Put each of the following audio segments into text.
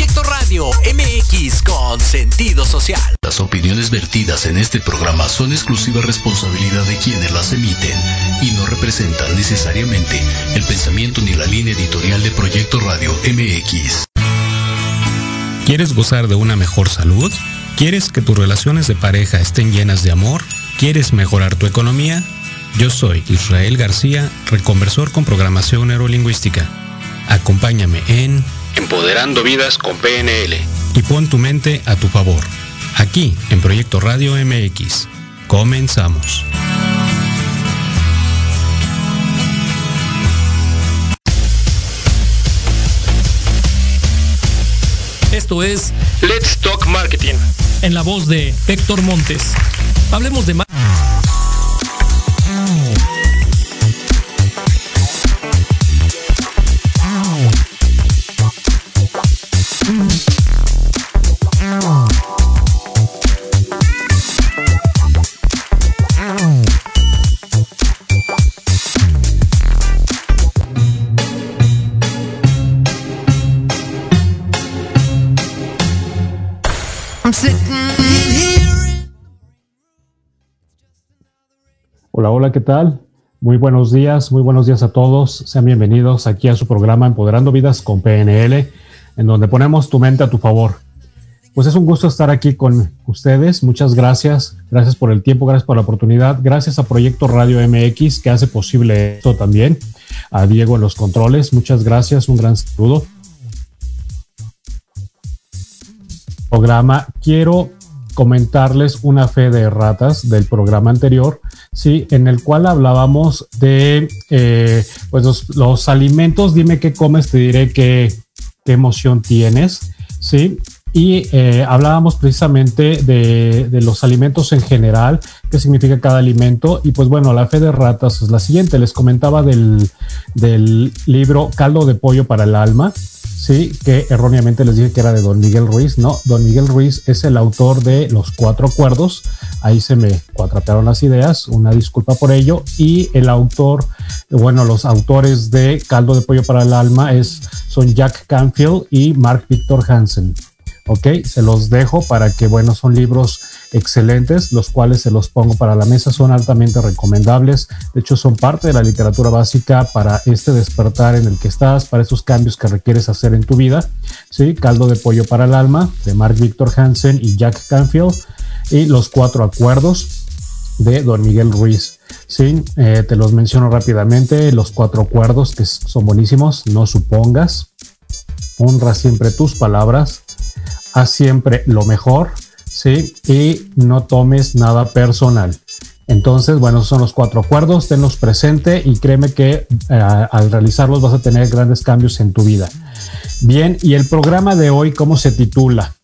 MX con sentido social. Las opiniones vertidas en este programa son exclusiva responsabilidad de quienes las emiten y no representan necesariamente el pensamiento ni la línea editorial de Proyecto Radio MX. ¿Quieres gozar de una mejor salud? ¿Quieres que tus relaciones de pareja estén llenas de amor? ¿Quieres mejorar tu economía? Yo soy Israel García, reconversor con programación neurolingüística. Acompáñame en Empoderando Vidas con PNL y pon tu mente a tu favor. Aquí en Proyecto Radio MX. Comenzamos. Esto es Let's Talk Marketing. En la voz de Héctor Montes. Hablemos de marketing Hola, hola, ¿qué tal? Muy buenos días, muy buenos días a todos. Sean bienvenidos aquí a su programa Empoderando Vidas con PNL, en donde ponemos tu mente a tu favor. Pues es un gusto estar aquí con ustedes. Muchas gracias. Gracias por el tiempo, gracias por la oportunidad. Gracias a Proyecto Radio MX que hace posible esto también. A Diego en los controles. Muchas gracias. Un gran saludo. Programa. Quiero comentarles una fe de ratas del programa anterior sí, en el cual hablábamos de eh, pues los, alimentos, dime qué comes, te diré qué, qué emoción tienes, sí. Y eh, hablábamos precisamente de, de, los alimentos en general, qué significa cada alimento. Y pues bueno, la fe de ratas es la siguiente. Les comentaba del, del libro Caldo de Pollo para el Alma Sí, que erróneamente les dije que era de Don Miguel Ruiz. No, Don Miguel Ruiz es el autor de Los Cuatro Acuerdos. Ahí se me cuatrapearon las ideas, una disculpa por ello. Y el autor, bueno, los autores de Caldo de Pollo para el Alma es, son Jack Canfield y Mark Victor Hansen. Ok, se los dejo para que, bueno, son libros excelentes, los cuales se los pongo para la mesa, son altamente recomendables. De hecho, son parte de la literatura básica para este despertar en el que estás, para esos cambios que requieres hacer en tu vida. Sí, Caldo de Pollo para el Alma, de Mark Victor Hansen y Jack Canfield, y Los Cuatro Acuerdos de Don Miguel Ruiz. Sí, eh, te los menciono rápidamente. Los cuatro acuerdos que son buenísimos. No supongas. Honra siempre tus palabras haz siempre lo mejor, ¿sí? Y no tomes nada personal. Entonces, bueno, son los cuatro acuerdos, tenlos presente y créeme que eh, al realizarlos vas a tener grandes cambios en tu vida. Bien, y el programa de hoy, ¿cómo se titula?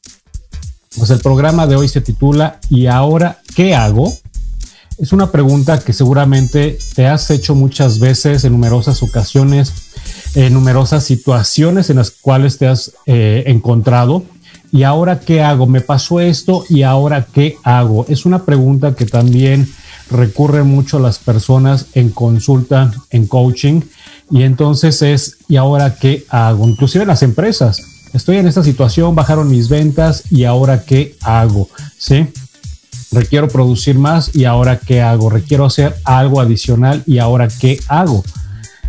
Pues el programa de hoy se titula ¿Y ahora qué hago? Es una pregunta que seguramente te has hecho muchas veces en numerosas ocasiones, en numerosas situaciones en las cuales te has eh, encontrado ¿y ahora qué hago? Me pasó esto y ahora qué hago? Es una pregunta que también recurre mucho las personas en consulta, en coaching, y entonces es, ¿y ahora qué hago? Inclusive las empresas. Estoy en esta situación, bajaron mis ventas y ahora qué hago? ¿Sí? Requiero producir más y ahora qué hago? Requiero hacer algo adicional y ahora qué hago?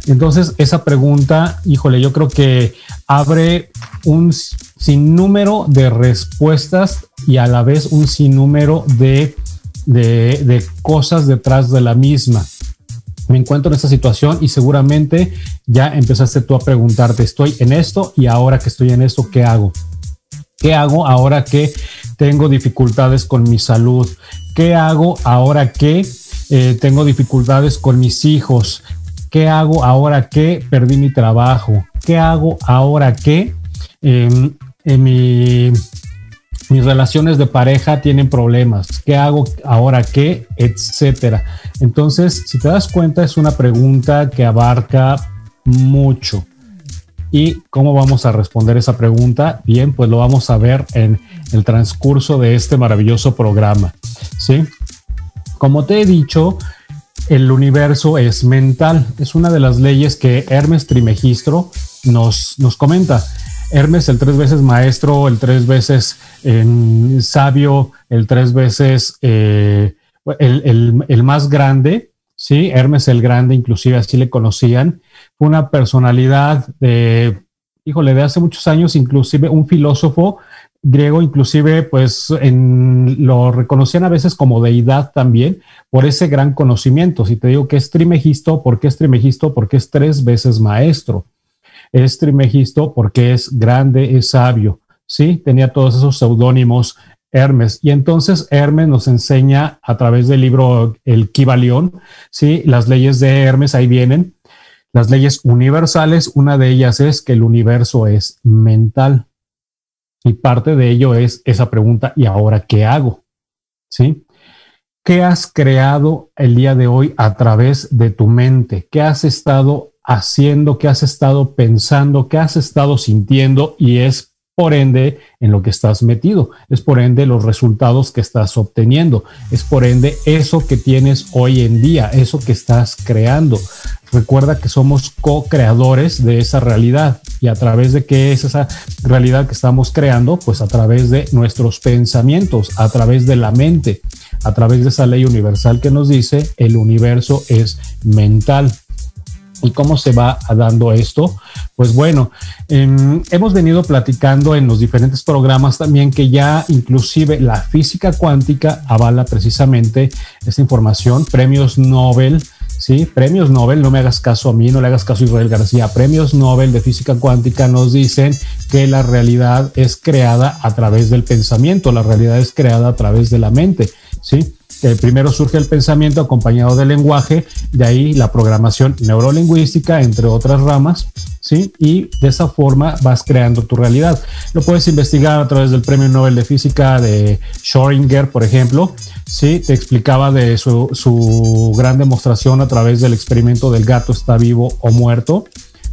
Entonces, esa pregunta, híjole, yo creo que abre un sinnúmero de respuestas y a la vez un sinnúmero de, de, cosas detrás de la misma. Me encuentro en esta situación y seguramente ya empezaste tú a preguntarte, estoy en esto y ahora que estoy en esto, ¿qué hago? ¿Qué hago ahora que tengo dificultades con mi salud? ¿Qué hago ahora que eh, tengo dificultades con mis hijos? ¿Qué hago ahora que perdí mi trabajo? ¿Qué hago ahora que en mi, mis relaciones de pareja tienen problemas. ¿Qué hago ahora qué? Etcétera. Entonces, si te das cuenta, es una pregunta que abarca mucho. ¿Y cómo vamos a responder esa pregunta? Bien, pues lo vamos a ver en el transcurso de este maravilloso programa. ¿Sí? Como te he dicho, el universo es mental. Es una de las leyes que Hermes Trimegistro nos, nos comenta. Hermes, el tres veces maestro, el tres veces sabio, el tres veces eh, el, más grande, ¿sí? Hermes el Grande, inclusive así le conocían, fue una personalidad de, híjole, de hace muchos años, inclusive un filósofo griego, inclusive, pues lo reconocían a veces como deidad también por ese gran conocimiento. Si te digo que es Trimegisto, ¿por qué es Trimegisto? Porque es tres veces maestro es Trimegisto porque es grande, es sabio, ¿sí? Tenía todos esos seudónimos Hermes. Y entonces Hermes nos enseña a través del libro El Kibalión, ¿sí? Las leyes de Hermes, ahí vienen. Las leyes universales, una de ellas es que el universo es mental. Y parte de ello es esa pregunta, ¿y ahora qué hago? ¿Sí? ¿Qué has creado el día de hoy a través de tu mente? ¿Qué has estado haciendo, qué has estado pensando, qué has estado sintiendo y es por ende en lo que estás metido, es por ende los resultados que estás obteniendo, es por ende eso que tienes hoy en día, eso que estás creando. Recuerda que somos co-creadores de esa realidad y a través de qué es esa realidad que estamos creando, pues a través de nuestros pensamientos, a través de la mente, a través de esa ley universal que nos dice el universo es mental. ¿Y cómo se va dando esto? Pues bueno, em, hemos venido platicando en los diferentes programas también que ya inclusive la física cuántica avala precisamente esta información, premios Nobel, ¿sí? Premios Nobel, no me hagas caso a mí, no le hagas caso a Israel García, premios Nobel de física cuántica nos dicen que la realidad es creada a través del pensamiento, la realidad es creada a través de la mente, ¿sí? primero surge el pensamiento acompañado del lenguaje, de ahí la programación neurolingüística, entre otras ramas, ¿sí? Y de esa forma vas creando tu realidad. Lo puedes investigar a través del Premio Nobel de Física de Schrödinger, por ejemplo, ¿sí? Te explicaba de su, su gran demostración a través del experimento del gato está vivo o muerto,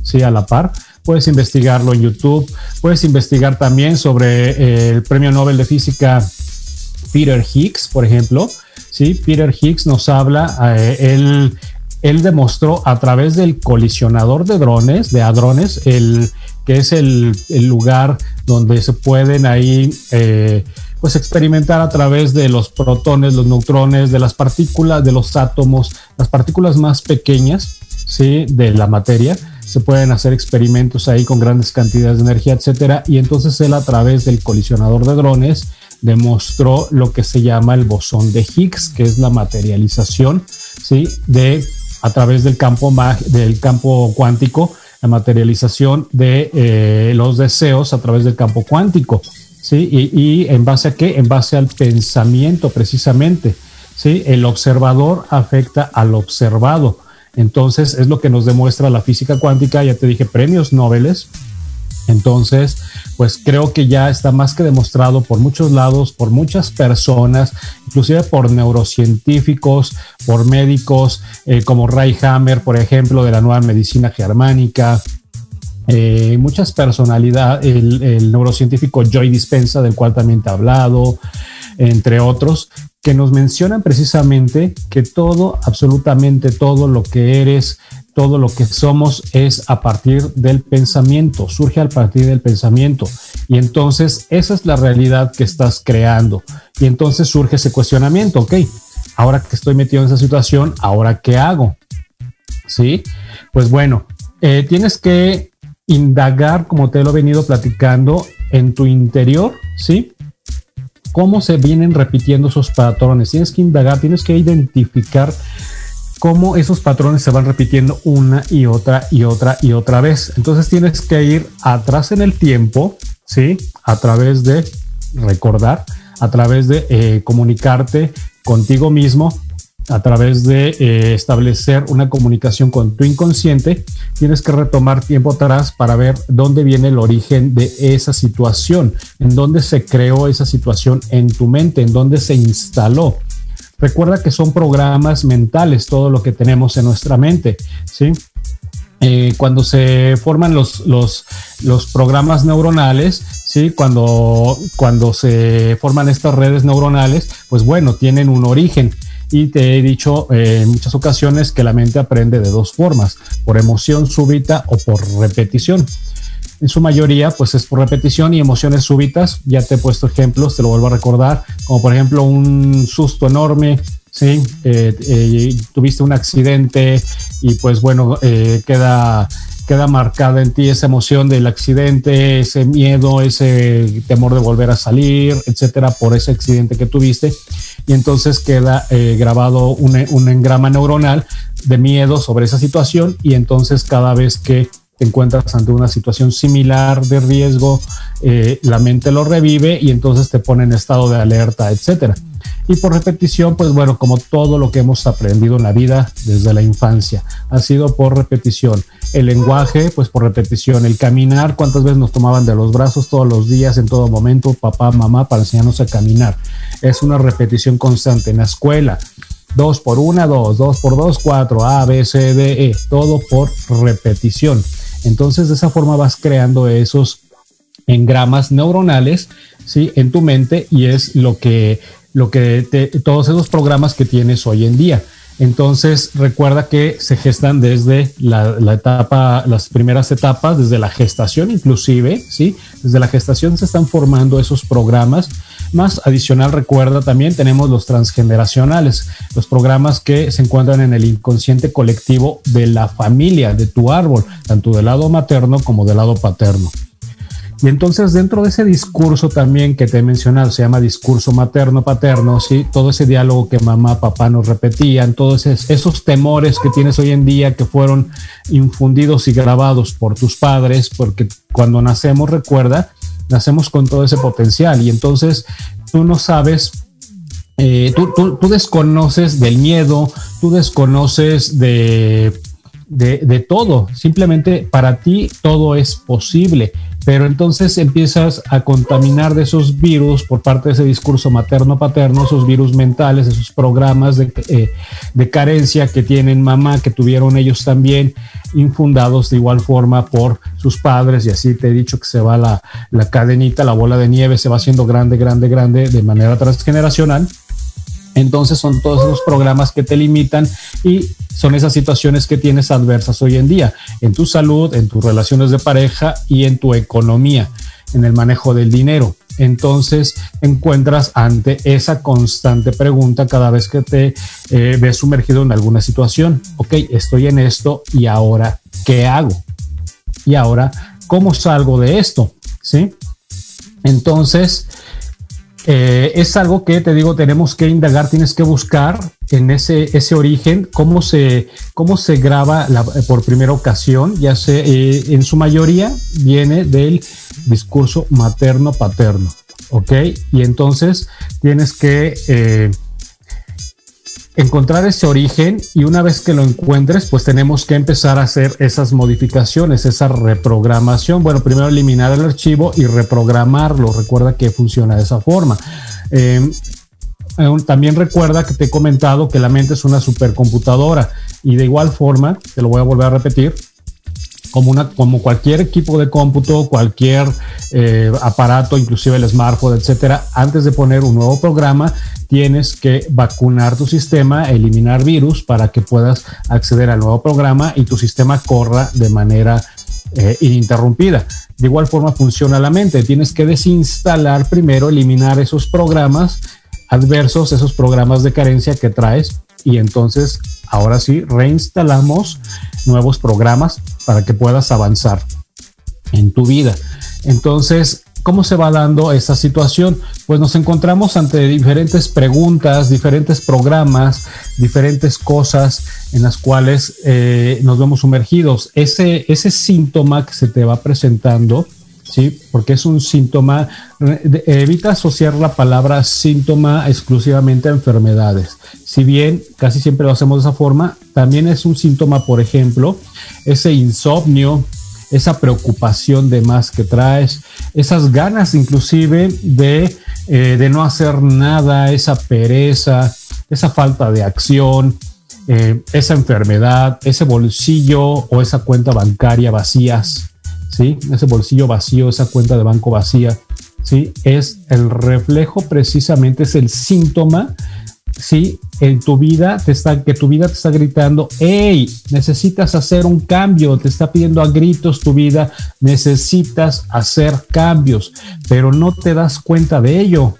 ¿sí? A la par puedes investigarlo en YouTube, puedes investigar también sobre eh, el Premio Nobel de Física Peter Higgs, por ejemplo, ¿sí? Peter Higgs nos habla, eh, él, él, demostró a través del colisionador de drones, de hadrones, el, que es el, lugar donde se pueden ahí eh, pues experimentar a través de los protones, los neutrones, de las partículas, de los átomos, las partículas más pequeñas ¿sí? de la materia. Se pueden hacer experimentos ahí con grandes cantidades de energía, etcétera. Y entonces él a través del colisionador de drones demostró lo que se llama el bosón de Higgs, que es la materialización, ¿sí? De a través del campo, del campo cuántico, la materialización de eh, los deseos a través del campo cuántico, ¿sí? Y, en base a qué? En base al pensamiento, precisamente, ¿sí? El observador afecta al observado. Entonces, es lo que nos demuestra la física cuántica, ya te dije, premios Nobel, entonces, pues creo que ya está más que demostrado por muchos lados, por muchas personas, inclusive por neurocientíficos, por médicos eh, como Ray Hammer, por ejemplo, de la nueva medicina germánica, eh, muchas personalidades, el, el, neurocientífico Joy Dispensa, del cual también te he hablado, entre otros, que nos mencionan precisamente que todo, absolutamente todo lo que eres, todo lo que somos es a partir del pensamiento, surge a partir del pensamiento. Y entonces esa es la realidad que estás creando. Y entonces surge ese cuestionamiento, ok, ahora que estoy metido en esa situación, ¿ahora qué hago? ¿Sí? Pues bueno, eh, tienes que indagar, como te lo he venido platicando, en tu interior, ¿sí? Cómo se vienen repitiendo esos patrones. Tienes que indagar, tienes que identificar cómo esos patrones se van repitiendo una y otra y otra y otra vez. Entonces tienes que ir atrás en el tiempo, ¿sí? A través de recordar, a través de eh, comunicarte contigo mismo, a través de eh, establecer una comunicación con tu inconsciente, tienes que retomar tiempo atrás para ver dónde viene el origen de esa situación, en dónde se creó esa situación en tu mente, en dónde se instaló. Recuerda que son programas mentales todo lo que tenemos en nuestra mente, ¿sí? Eh, cuando se forman los, los, los, programas neuronales, ¿sí? Cuando, cuando se forman estas redes neuronales, pues bueno, tienen un origen. Y te he dicho eh, en muchas ocasiones que la mente aprende de dos formas, por emoción súbita o por repetición. En su mayoría pues es por repetición y emociones súbitas. Ya te he puesto ejemplos, te lo vuelvo a recordar, como por ejemplo un susto enorme, ¿sí? Eh, eh, tuviste un accidente y pues bueno, eh, queda, queda marcada en ti esa emoción del accidente, ese miedo, ese temor de volver a salir, etcétera, por ese accidente que tuviste. Y entonces queda grabado un, un engrama neuronal de miedo sobre esa situación y entonces cada vez que te encuentras ante una situación similar de riesgo, eh, la mente lo revive y entonces te pone en estado de alerta, etcétera. Y por repetición, pues bueno, como todo lo que hemos aprendido en la vida desde la infancia, ha sido por repetición. El lenguaje, pues por repetición. El caminar, cuántas veces nos tomaban de los brazos todos los días, en todo momento, papá, mamá, para enseñarnos a caminar. Es una repetición constante. En la escuela, dos por una, dos, dos por dos, cuatro, A, B, C, D, E, todo por repetición. Entonces, de esa forma vas creando esos engramas neuronales, ¿sí? En tu mente y es lo que, lo que todos esos programas que tienes hoy en día. Entonces, recuerda que se gestan desde la, etapa, las primeras etapas, desde la gestación inclusive, ¿sí? Desde la gestación se están formando esos programas. Más adicional, recuerda también tenemos los transgeneracionales, los programas que se encuentran en el inconsciente colectivo de la familia, de tu árbol, tanto del lado materno como del lado paterno. Y entonces dentro de ese discurso también que te he mencionado, se llama discurso materno-paterno, ¿sí? todo ese diálogo que mamá, papá nos repetían, todos esos, temores que tienes hoy en día que fueron infundidos y grabados por tus padres, porque cuando nacemos, recuerda, nacemos con todo ese potencial. Y entonces tú no sabes eh, tú, tú, desconoces del miedo, tú desconoces de, de, de, todo. Simplemente para ti todo es posible pero entonces empiezas a contaminar de esos virus por parte de ese discurso materno-paterno, esos virus mentales, esos programas eh, de, carencia que tienen mamá, que tuvieron ellos también, infundados de igual forma por sus padres, y así te he dicho que se va la, la cadenita, la bola de nieve se va haciendo grande, grande, grande de manera transgeneracional. Entonces son todos esos programas que te limitan y son esas situaciones que tienes adversas hoy en día en tu salud, en tus relaciones de pareja y en tu economía, en el manejo del dinero. Entonces encuentras ante esa constante pregunta cada vez que te eh, ves sumergido en alguna situación. Ok, estoy en esto y ahora, ¿qué hago? Y ahora, ¿cómo salgo de esto? ¿Sí? Entonces, eh, es algo que te digo, tenemos que indagar, tienes que buscar en ese, ese origen cómo se, cómo se graba por primera ocasión, ya sé, eh, en su mayoría viene del discurso materno-paterno, ¿ok? Y entonces tienes que eh, encontrar ese origen y una vez que lo encuentres, pues tenemos que empezar a hacer esas modificaciones, esa reprogramación. Bueno, primero eliminar el archivo y reprogramarlo. Recuerda que funciona de esa forma. Eh, también recuerda que te he comentado que la mente es una supercomputadora y de igual forma, te lo voy a volver a repetir, como, una, como cualquier equipo de cómputo, cualquier eh, aparato, inclusive el smartphone, etcétera, antes de poner un nuevo programa, tienes que vacunar tu sistema, eliminar virus para que puedas acceder al nuevo programa y tu sistema corra de manera eh, ininterrumpida. De igual forma funciona la mente. Tienes que desinstalar primero, eliminar esos programas adversos, esos programas de carencia que traes y entonces ahora sí reinstalamos nuevos programas para que puedas avanzar en tu vida. Entonces, ¿cómo se va dando esta situación? Pues nos encontramos ante diferentes preguntas, diferentes programas, diferentes cosas en las cuales eh, nos vemos sumergidos. Ese, ese síntoma que se te va presentando, ¿sí? Porque es un síntoma, evita asociar la palabra síntoma exclusivamente a enfermedades. Si bien casi siempre lo hacemos de esa forma, también es un síntoma, por ejemplo, ese insomnio, esa preocupación de más que traes, esas ganas inclusive de, eh, de no hacer nada, esa pereza, esa falta de acción, eh, esa enfermedad, ese bolsillo o esa cuenta bancaria vacías, ¿sí? Ese bolsillo vacío, esa cuenta de banco vacía, ¿sí? Es el reflejo precisamente, es el síntoma sí, en tu vida te está, que tu vida te está gritando, hey, necesitas hacer un cambio, te está pidiendo a gritos tu vida, necesitas hacer cambios, pero no te das cuenta de ello.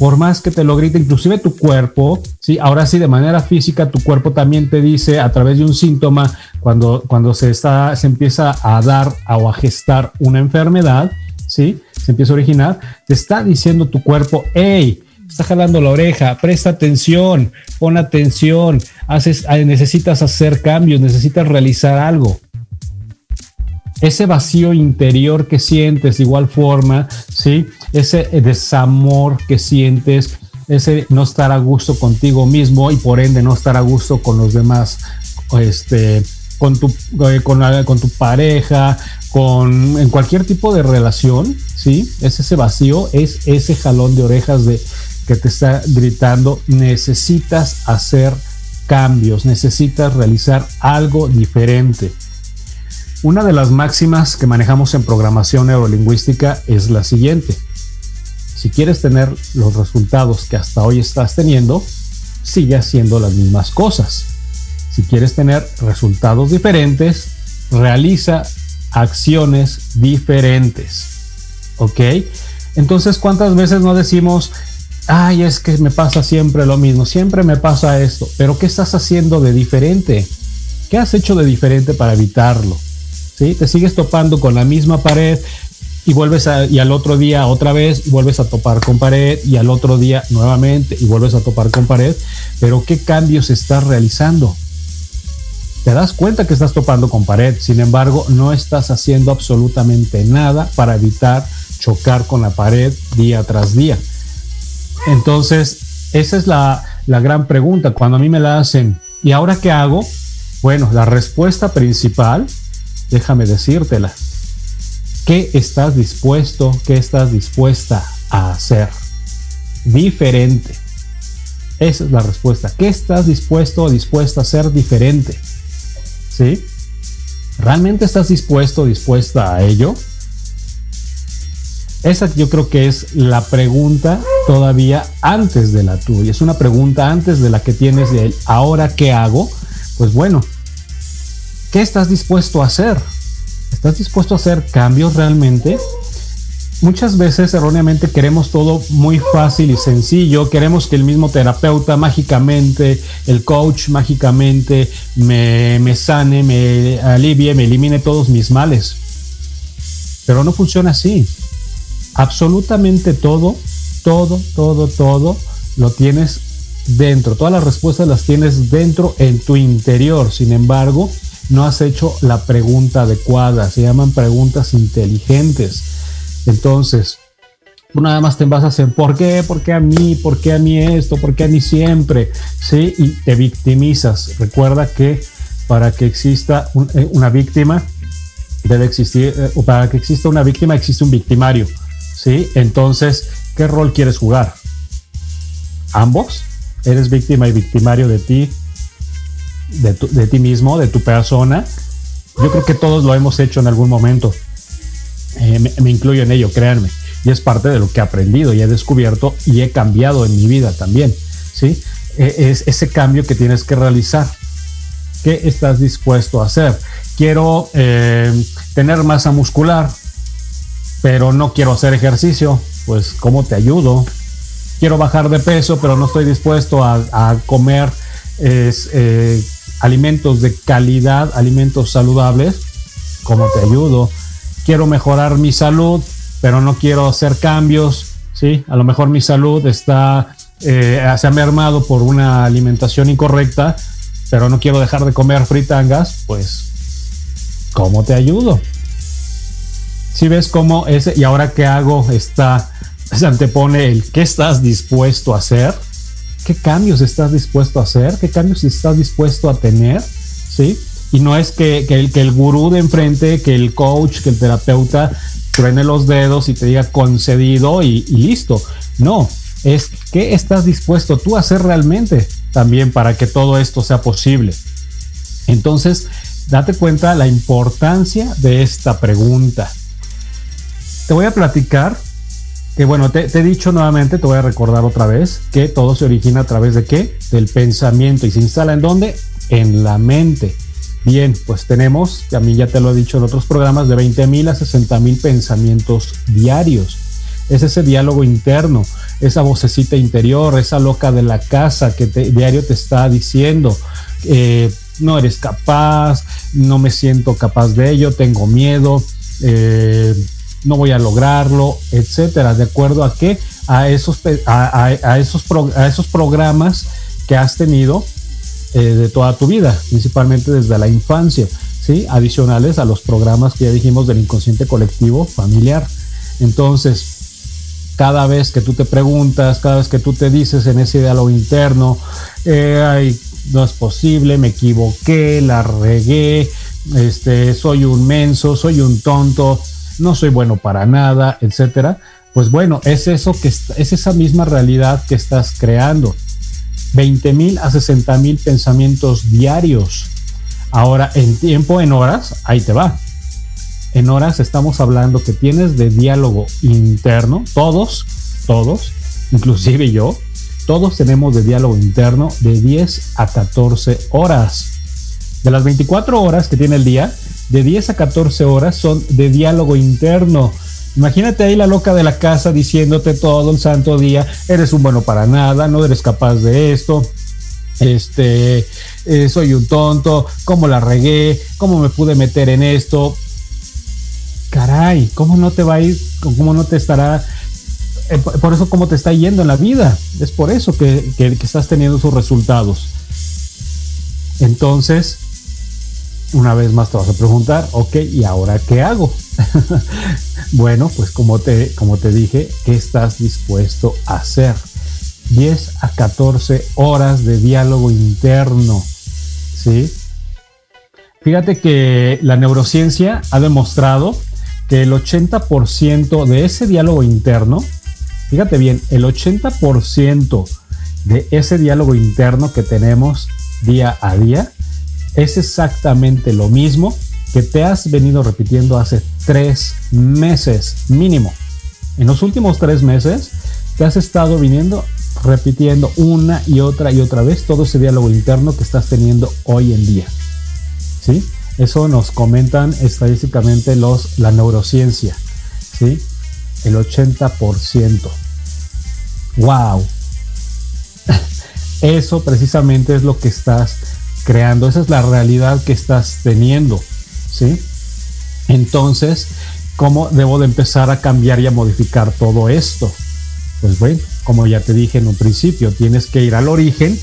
Por más que te lo grite, inclusive tu cuerpo, sí, ahora sí, de manera física, tu cuerpo también te dice a través de un síntoma, cuando, cuando se está, se empieza a dar o a gestar una enfermedad, sí, se empieza a originar, te está diciendo tu cuerpo, hey, está jalando la oreja, presta atención, pon atención, haces, necesitas hacer cambios, necesitas realizar algo. Ese vacío interior que sientes de igual forma, ¿sí? Ese desamor que sientes, ese no estar a gusto contigo mismo y por ende no estar a gusto con los demás, este, con tu, eh, con, con tu pareja, con en cualquier tipo de relación, ¿sí? Es ese vacío, es ese jalón de orejas de que te está gritando, necesitas hacer cambios, necesitas realizar algo diferente. Una de las máximas que manejamos en programación neurolingüística es la siguiente. Si quieres tener los resultados que hasta hoy estás teniendo, sigue haciendo las mismas cosas. Si quieres tener resultados diferentes, realiza acciones diferentes. ¿Ok? Entonces, ¿cuántas veces no decimos, ay, es que me pasa siempre lo mismo, siempre me pasa esto, pero ¿qué estás haciendo de diferente? ¿Qué has hecho de diferente para evitarlo? Te sigues topando con la misma pared y vuelves y al otro día otra vez y vuelves a topar con pared y al otro día nuevamente y vuelves a topar con pared, pero ¿qué cambios estás realizando? Te das cuenta que estás topando con pared, sin embargo, no estás haciendo absolutamente nada para evitar chocar con la pared día tras día. Entonces, esa es la, gran pregunta. Cuando a mí me la hacen, ¿y ahora qué hago? Bueno, la respuesta principal, déjame decírtela. ¿Qué estás dispuesto, qué estás dispuesta a hacer? Diferente. Esa es la respuesta. ¿Qué estás dispuesto o dispuesta a hacer diferente? ¿Sí? ¿Realmente estás dispuesto o dispuesta a ello? Esa yo creo que es la pregunta todavía antes de la tuya. Es una pregunta antes de la que tienes de ahora qué hago. Pues bueno, ¿qué estás dispuesto a hacer? ¿Estás dispuesto a hacer cambios realmente? Muchas veces erróneamente queremos todo muy fácil y sencillo. Queremos que el mismo terapeuta mágicamente, el coach mágicamente me, sane, me alivie, me elimine todos mis males. Pero no funciona así absolutamente todo, todo, todo, todo lo tienes dentro. Todas las respuestas las tienes dentro en tu interior. Sin embargo, no has hecho la pregunta adecuada. Se llaman preguntas inteligentes. Entonces, tú nada más te vas a hacer, ¿por qué? ¿Por qué a mí? ¿Por qué a mí esto? ¿Por qué a mí siempre? ¿Sí? Y te victimizas. Recuerda que para que exista eh, una víctima, debe existir, eh, o para que exista una víctima existe un victimario. ¿sí? Entonces, ¿qué rol quieres jugar? ¿Ambos? ¿Eres víctima y victimario de ti, de, de ti mismo, de tu persona? Yo creo que todos lo hemos hecho en algún momento. Eh, me, incluyo en ello, créanme. Y es parte de lo que he aprendido y he descubierto y he cambiado en mi vida también. ¿sí? E, es ese cambio que tienes que realizar. ¿Qué estás dispuesto a hacer? Quiero eh, tener masa muscular pero no quiero hacer ejercicio, pues ¿cómo te ayudo? Quiero bajar de peso, pero no estoy dispuesto a, comer eh, alimentos de calidad, alimentos saludables, ¿cómo te ayudo? Quiero mejorar mi salud, pero no quiero hacer cambios, ¿sí? A lo mejor mi salud está, eh, se ha mermado por una alimentación incorrecta, pero no quiero dejar de comer fritangas, pues, ¿cómo te ayudo? si ves cómo ese, y ahora qué hago, está, se antepone el qué estás dispuesto a hacer, qué cambios estás dispuesto a hacer, qué cambios estás dispuesto a tener, ¿sí? Y no es que, el, que el gurú de enfrente, que el coach, que el terapeuta truene los dedos y te diga concedido y, listo. No, es qué estás dispuesto tú a hacer realmente también para que todo esto sea posible. Entonces, date cuenta la importancia de esta pregunta te voy a platicar que bueno, te, he dicho nuevamente, te voy a recordar otra vez, que todo se origina a través de qué? Del pensamiento. ¿Y se instala en dónde? En la mente. Bien, pues tenemos, a mí ya te lo he dicho en otros programas, de 20 mil a 60 mil pensamientos diarios. Es ese diálogo interno, esa vocecita interior, esa loca de la casa que te, diario te está diciendo, eh, no eres capaz, no me siento capaz de ello, tengo miedo, eh, no voy a lograrlo, etcétera. ¿De acuerdo a qué? A esos, a, esos, a esos programas que has tenido eh, de toda tu vida, principalmente desde la infancia, ¿sí? Adicionales a los programas que ya dijimos del inconsciente colectivo familiar. Entonces, cada vez que tú te preguntas, cada vez que tú te dices en ese diálogo interno, eh, no es posible, me equivoqué, la regué, este, soy un menso, soy un tonto, no soy bueno para nada, etcétera. Pues bueno, es eso que es esa misma realidad que estás creando. 20 mil a 60 mil pensamientos diarios. Ahora, en tiempo, en horas, ahí te va. En horas estamos hablando que tienes de diálogo interno, todos, todos, inclusive yo, todos tenemos de diálogo interno de 10 a 14 horas. De las 24 horas que tiene el día, de 10 a 14 horas son de diálogo interno. Imagínate ahí la loca de la casa diciéndote todo el santo día, eres un bueno para nada, no eres capaz de esto, este, eh, soy un tonto, cómo la regué, cómo me pude meter en esto. Caray, ¿cómo no te va a ir, cómo no te estará, eh, por eso cómo te está yendo en la vida? Es por eso que, que estás teniendo sus resultados. Entonces, una vez más te vas a preguntar, ok, ¿y ahora qué hago? bueno, pues como te, como te dije, ¿qué estás dispuesto a hacer? 10 a 14 horas de diálogo interno, ¿sí? Fíjate que la neurociencia ha demostrado que el 80% de ese diálogo interno, fíjate bien, el 80% de ese diálogo interno que tenemos día a día es exactamente lo mismo que te has venido repitiendo hace tres meses mínimo. En los últimos tres meses te has estado viniendo repitiendo una y otra y otra vez todo ese diálogo interno que estás teniendo hoy en día. ¿Sí? Eso nos comentan estadísticamente los, la neurociencia. ¿Sí? El 80%. ¡Wow! Eso precisamente es lo que estás creando, esa es la realidad que estás teniendo, ¿sí? Entonces, ¿cómo debo de empezar a cambiar y a modificar todo esto? Pues bueno, como ya te dije en un principio, tienes que ir al origen,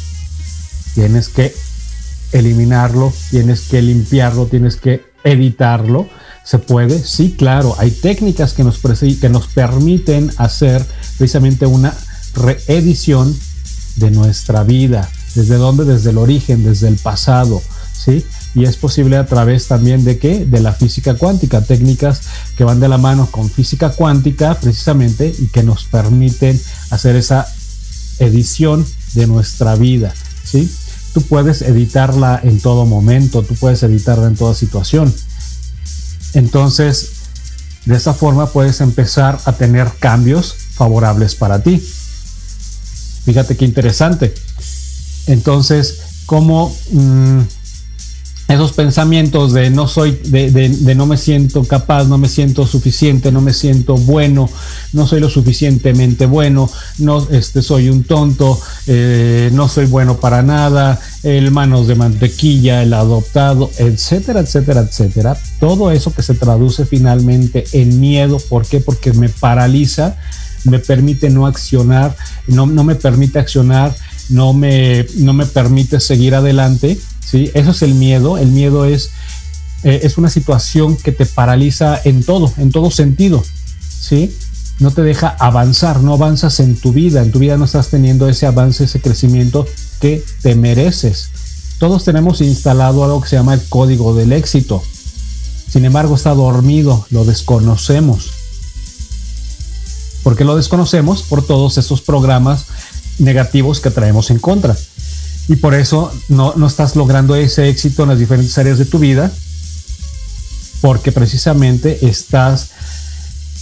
tienes que eliminarlo, tienes que limpiarlo, tienes que editarlo. ¿Se puede? Sí, claro. Hay técnicas que nos, que nos permiten hacer precisamente una reedición de nuestra vida. ¿Desde dónde? Desde el origen, desde el pasado, ¿sí? Y es posible a través también de qué? De la física cuántica, técnicas que van de la mano con física cuántica precisamente y que nos permiten hacer esa edición de nuestra vida, ¿sí? Tú puedes editarla en todo momento, tú puedes editarla en toda situación. Entonces, de esa forma puedes empezar a tener cambios favorables para ti. Fíjate qué interesante. Entonces, como mm, esos pensamientos de no soy, de, no me siento capaz, no me siento suficiente, no me siento bueno, no soy lo suficientemente bueno, no este, soy un tonto, eh, no soy bueno para nada, el manos de mantequilla, el adoptado, etcétera, etcétera, etcétera. Todo eso que se traduce finalmente en miedo. ¿Por qué? Porque me paraliza, me permite no accionar, no, no me permite accionar no me, no me permite seguir adelante, ¿sí? Eso es el miedo, el miedo es, eh, es una situación que te paraliza en todo, en todo sentido, ¿sí? No te deja avanzar, no avanzas en tu vida, en tu vida no estás teniendo ese avance, ese crecimiento que te mereces. Todos tenemos instalado algo que se llama el código del éxito. Sin embargo, está dormido, lo desconocemos. ¿Por qué lo desconocemos? Por todos esos programas negativos que traemos en contra. Y por eso no, no estás logrando ese éxito en las diferentes áreas de tu vida, porque precisamente estás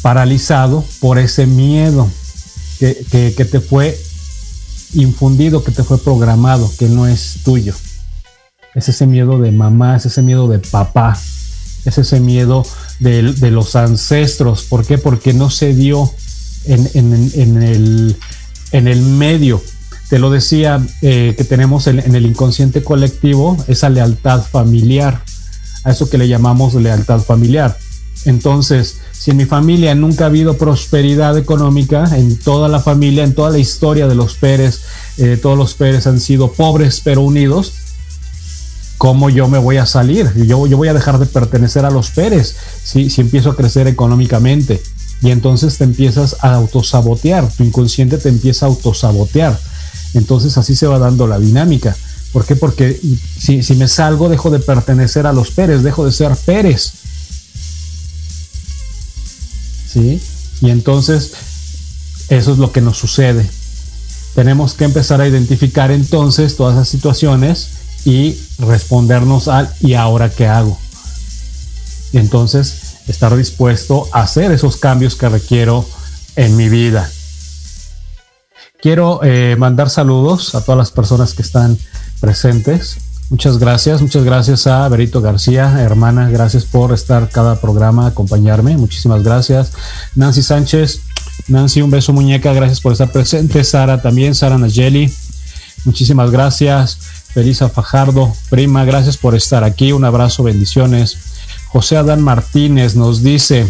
paralizado por ese miedo que, que te fue infundido, que te fue programado, que no es tuyo. Es ese miedo de mamá, es ese miedo de papá, es ese miedo de, los ancestros. ¿Por qué? Porque no se dio en, el, en el medio. Te lo decía eh, que tenemos en, el inconsciente colectivo esa lealtad familiar, a eso que le llamamos lealtad familiar. Entonces, si en mi familia nunca ha habido prosperidad económica, en toda la familia, en toda la historia de los Pérez, eh, todos los Pérez han sido pobres pero unidos, ¿cómo yo me voy a salir? Yo, yo voy a dejar de pertenecer a los Pérez si, si empiezo a crecer económicamente. Y entonces te empiezas a autosabotear, tu inconsciente te empieza a autosabotear. Entonces así se va dando la dinámica. ¿Por qué? Porque si, si me salgo, dejo de pertenecer a los Pérez, dejo de ser Pérez. Y entonces eso es lo que nos sucede. Tenemos que empezar a identificar entonces todas esas situaciones y respondernos al ¿y ahora qué hago? Entonces estar dispuesto a hacer esos cambios que requiero en mi vida. Quiero eh, mandar saludos a todas las personas que están presentes. Muchas gracias, muchas gracias a Berito García, hermana, gracias por estar cada programa, acompañarme, muchísimas gracias. Nancy Sánchez, Nancy, un beso muñeca, gracias por estar presente. Sara también, Sara Nayeli, muchísimas gracias. Felisa Fajardo, prima, gracias por estar aquí, un abrazo, bendiciones. José Adán Martínez nos dice,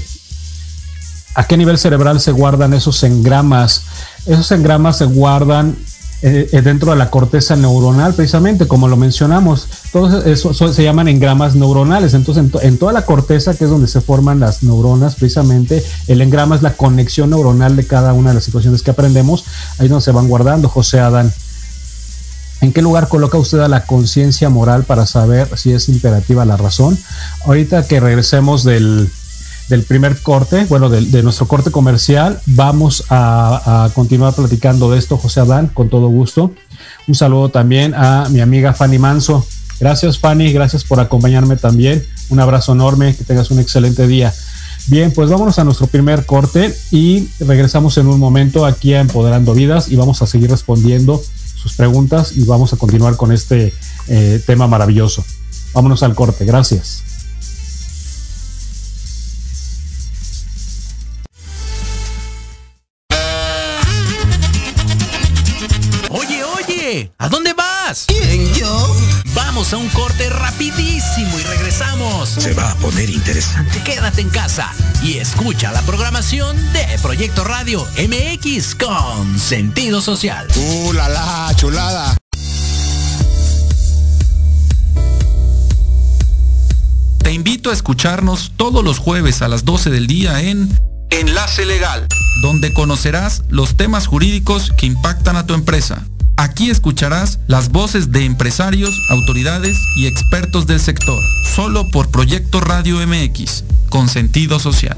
¿a qué nivel cerebral se guardan esos engramas? Esos engramas se guardan eh, eh, dentro de la corteza neuronal, precisamente, como lo mencionamos. Todos eso, se llaman engramas neuronales. Entonces, en, toda la corteza, que es donde se forman las neuronas, precisamente, el engrama es la conexión neuronal de cada una de las situaciones que aprendemos. Ahí donde se van guardando, José Adán. ¿En qué lugar coloca usted a la conciencia moral para saber si es imperativa la razón? Ahorita que regresemos del, del primer corte, bueno, de, nuestro corte comercial. Vamos a, continuar platicando de esto, José Adán, con todo gusto. Un saludo también a mi amiga Fanny Manso. Gracias, Fanny, gracias por acompañarme también. Un abrazo enorme, que tengas un excelente día. Bien, pues vámonos a nuestro primer corte y regresamos en un momento aquí a Empoderando Vidas y vamos a seguir respondiendo sus preguntas y vamos a continuar con este eh, tema maravilloso. Vámonos al corte, gracias. Poner interesante. Quédate en casa y escucha la programación de Proyecto Radio MX con sentido social. ¡Uh, la, la chulada! Te invito a escucharnos todos los jueves a las 12 del día en Enlace Legal, donde conocerás los temas jurídicos que impactan a tu empresa Aquí escucharás las voces de empresarios, autoridades y expertos del sector, solo por Proyecto Radio MX, con sentido social.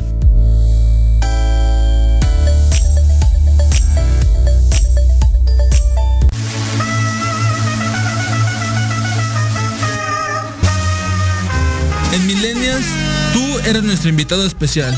En Millennials, tú eres nuestro invitado especial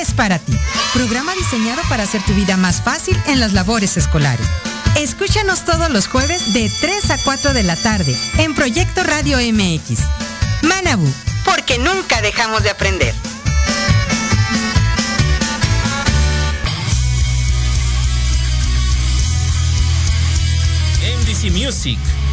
para ti. Programa diseñado para hacer tu vida más fácil en las labores escolares. Escúchanos todos los jueves de 3 a 4 de la tarde en Proyecto Radio MX. Manabu, porque nunca dejamos de aprender. MDC Music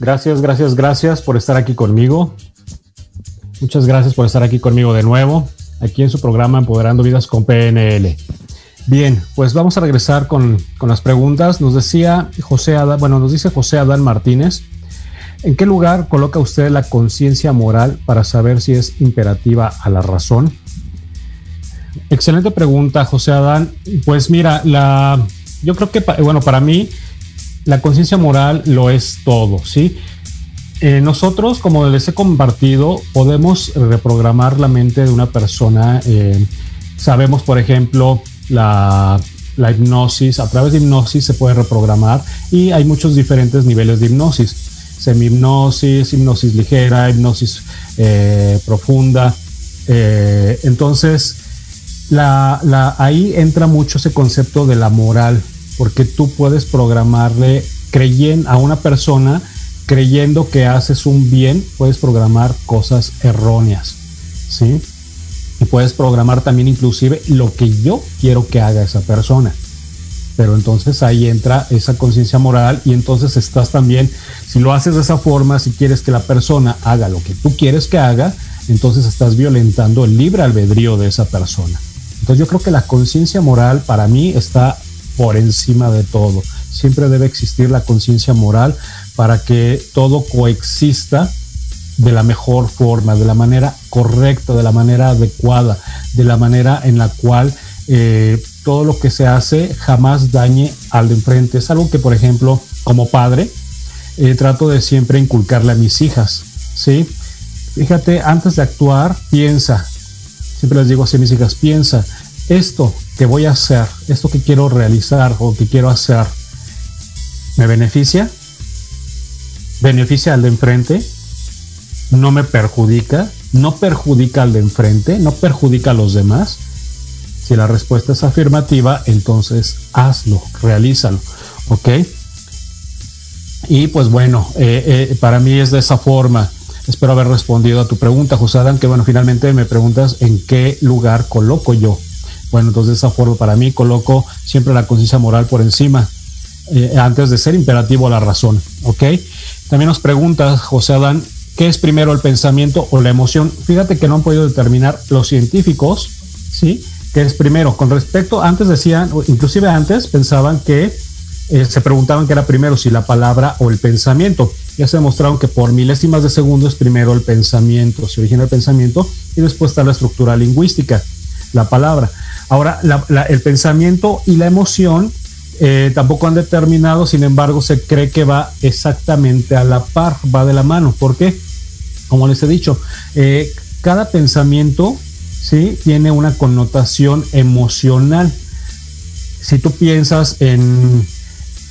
Gracias, gracias, gracias por estar aquí conmigo. Muchas gracias por estar aquí conmigo de nuevo, aquí en su programa Empoderando Vidas con PNL. Bien, pues vamos a regresar con, las preguntas. Nos decía José Adán, bueno, nos dice José Adán Martínez, ¿en qué lugar coloca usted la conciencia moral para saber si es imperativa a la razón? Excelente pregunta, José Adán. Pues mira, la, yo creo que, bueno, para mí, la conciencia moral lo es todo, ¿sí? Eh, nosotros, como les he compartido, podemos reprogramar la mente de una persona. Eh, sabemos, por ejemplo, la, la, hipnosis, a través de hipnosis se puede reprogramar y hay muchos diferentes niveles de hipnosis. Semi-hipnosis, hipnosis ligera, hipnosis eh, profunda. entonces, ahí entra mucho ese concepto de la moral, porque tú puedes programarle creyendo a una persona creyendo que haces un bien, puedes programar cosas erróneas, ¿sí? Y puedes programar también inclusive lo que yo quiero que haga esa persona. Pero entonces ahí entra esa conciencia moral y entonces estás también, si lo haces de esa forma, si quieres que la persona haga lo que tú quieres que haga, entonces estás violentando el libre albedrío de esa persona. Entonces yo creo que la conciencia moral para mí está por encima de todo. Siempre debe existir la conciencia moral para que todo coexista de la mejor forma, de la manera correcta, de la manera adecuada, de la manera en la cual eh, todo lo que se hace jamás dañe al de enfrente. Es algo que, por ejemplo, como padre, eh, trato de siempre inculcarle a mis hijas, ¿sí? Fíjate, antes de actuar, piensa. Siempre les digo así a mis hijas, piensa, esto que voy a hacer, esto que quiero realizar o que quiero hacer, ¿me beneficia? beneficia al de enfrente, no me perjudica, no perjudica al de enfrente, no perjudica a los demás. Si la respuesta es afirmativa, entonces hazlo, realízalo, ¿ok? Y pues bueno, eh, eh, para mí es de esa forma. Espero haber respondido a tu pregunta, José Adán, que bueno, finalmente me preguntas en qué lugar coloco yo. Bueno, entonces de esa forma para mí coloco siempre la conciencia moral por encima, eh, antes de ser imperativo la razón, ¿ok? También nos pregunta José Adán, ¿qué es primero el pensamiento o la emoción? Fíjate que no han podido determinar los científicos, ¿sí? ¿Qué es primero? Con respecto, antes decían, inclusive antes pensaban que eh, se preguntaban qué era primero, si la palabra o el pensamiento. Ya se demostraron que por milésimas de segundo es primero el pensamiento, se origina el pensamiento y después está la estructura lingüística, la palabra. Ahora, el pensamiento y la emoción eh, tampoco han determinado, sin embargo, se cree que va exactamente a la par, va de la mano. ¿Por qué? Como les he dicho, eh, cada pensamiento ¿sí? tiene una connotación emocional. Si tú piensas en,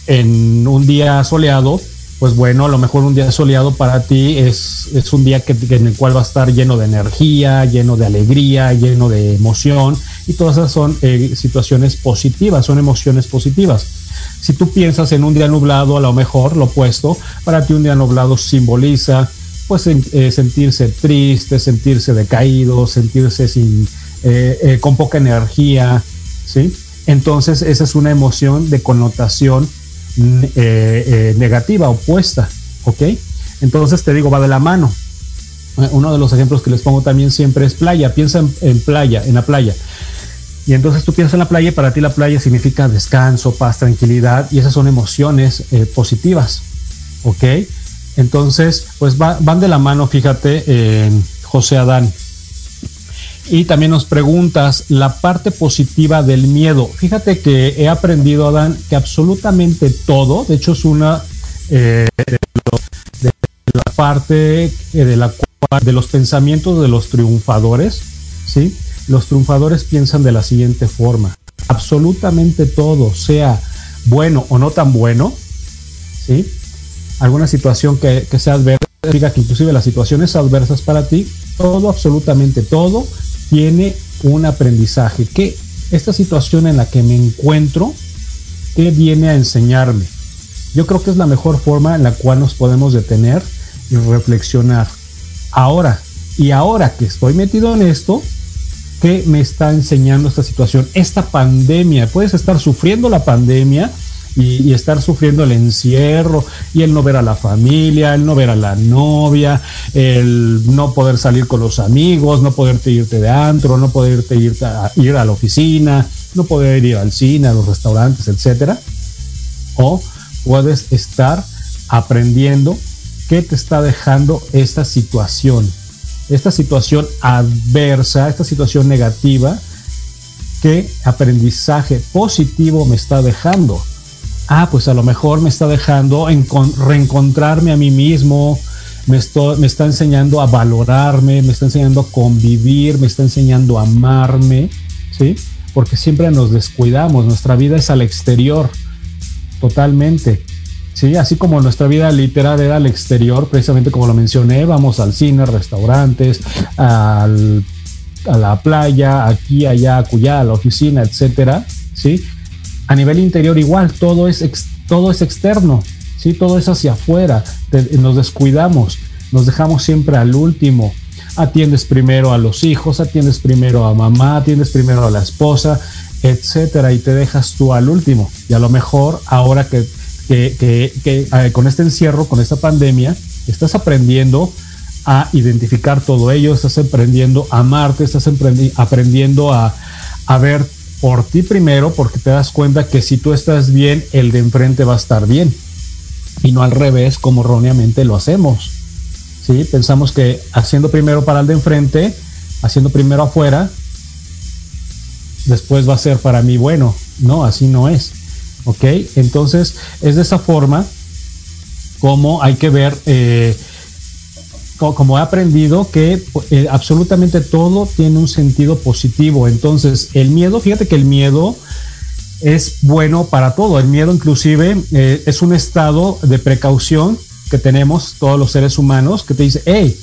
en un día soleado, pues bueno, a lo mejor un día soleado para ti es, es un día que, en el cual va a estar lleno de energía, lleno de alegría, lleno de emoción, y todas esas son eh, situaciones positivas, son emociones positivas. Si tú piensas en un día nublado, a lo mejor lo opuesto, para ti un día nublado simboliza pues eh, sentirse triste, sentirse decaído, sentirse sin, eh, con poca energía, ¿sí? Entonces esa es una emoción de connotación eh, eh, negativa, opuesta, ¿ok? Entonces te digo, va de la mano. Eh, uno de los ejemplos que les pongo también siempre es playa. Piensa en, playa, en la playa. Y entonces tú piensas en la playa y para ti la playa significa descanso, paz, tranquilidad y esas son emociones positivas, ¿ok? Entonces, pues van de la mano, fíjate, José Adán. Y también nos preguntas la parte positiva del miedo. Fíjate que he aprendido, Adán, que absolutamente todo, de hecho es una eh, de, la parte eh, de los pensamientos de los triunfadores, ¿sí? Los triunfadores piensan de la siguiente forma. Absolutamente todo, sea bueno o no tan bueno, ¿sí? Alguna situación que, que sea adversa, diga que inclusive las situaciones adversas para ti, todo, absolutamente todo, tiene un aprendizaje. que esta situación en la que me encuentro, qué viene a enseñarme? Yo creo que es la mejor forma en la cual nos podemos detener y reflexionar. Ahora, y ahora que estoy metido en esto, ¿qué me está enseñando esta situación? Esta pandemia, puedes estar sufriendo la pandemia y, estar sufriendo el encierro y el no ver a la familia, el no ver a la novia, el no poder salir con los amigos, no poderte irte de antro, no poderte ir a, ir a la oficina, no poder ir al cine, a los restaurantes, etcétera. O puedes estar aprendiendo qué te está dejando esta situación, esta situación adversa, esta situación negativa, qué aprendizaje positivo me está dejando ah, pues a lo mejor me está dejando reencontrarme a mí mismo, me, está enseñando a valorarme, me está enseñando a convivir, me está enseñando a amarme, ¿sí? Porque siempre nos descuidamos, nuestra vida es al exterior, totalmente. Sí, así como nuestra vida literal era al exterior, precisamente como lo mencioné, vamos al cine, restaurantes, a la playa, aquí, allá, acullá, a la oficina, etcétera, ¿sí? A nivel interior igual, todo es, todo es externo, ¿sí? todo es hacia afuera, nos descuidamos, nos dejamos siempre al último. Atiendes primero a los hijos, atiendes primero a mamá, atiendes primero a la esposa, etcétera, y te dejas tú al último. Y a lo mejor ahora que, eh, con este encierro, con esta pandemia, estás aprendiendo a identificar todo ello, estás aprendiendo a amarte, estás aprendiendo a, a ver por ti primero, porque te das cuenta que si tú estás bien, el de enfrente va a estar bien. Y no al revés, como erróneamente lo hacemos. ¿Sí? Pensamos que haciendo primero para el de enfrente, haciendo primero afuera, después va a ser para mí bueno. No, así no es. ¿Ok? Entonces, es de esa forma como hay que ver eh, como he aprendido que eh, absolutamente todo tiene un sentido positivo. Entonces, el miedo, fíjate que el miedo es bueno para todo. El miedo inclusive eh, es un estado de precaución que tenemos todos los seres humanos que te dice, hey,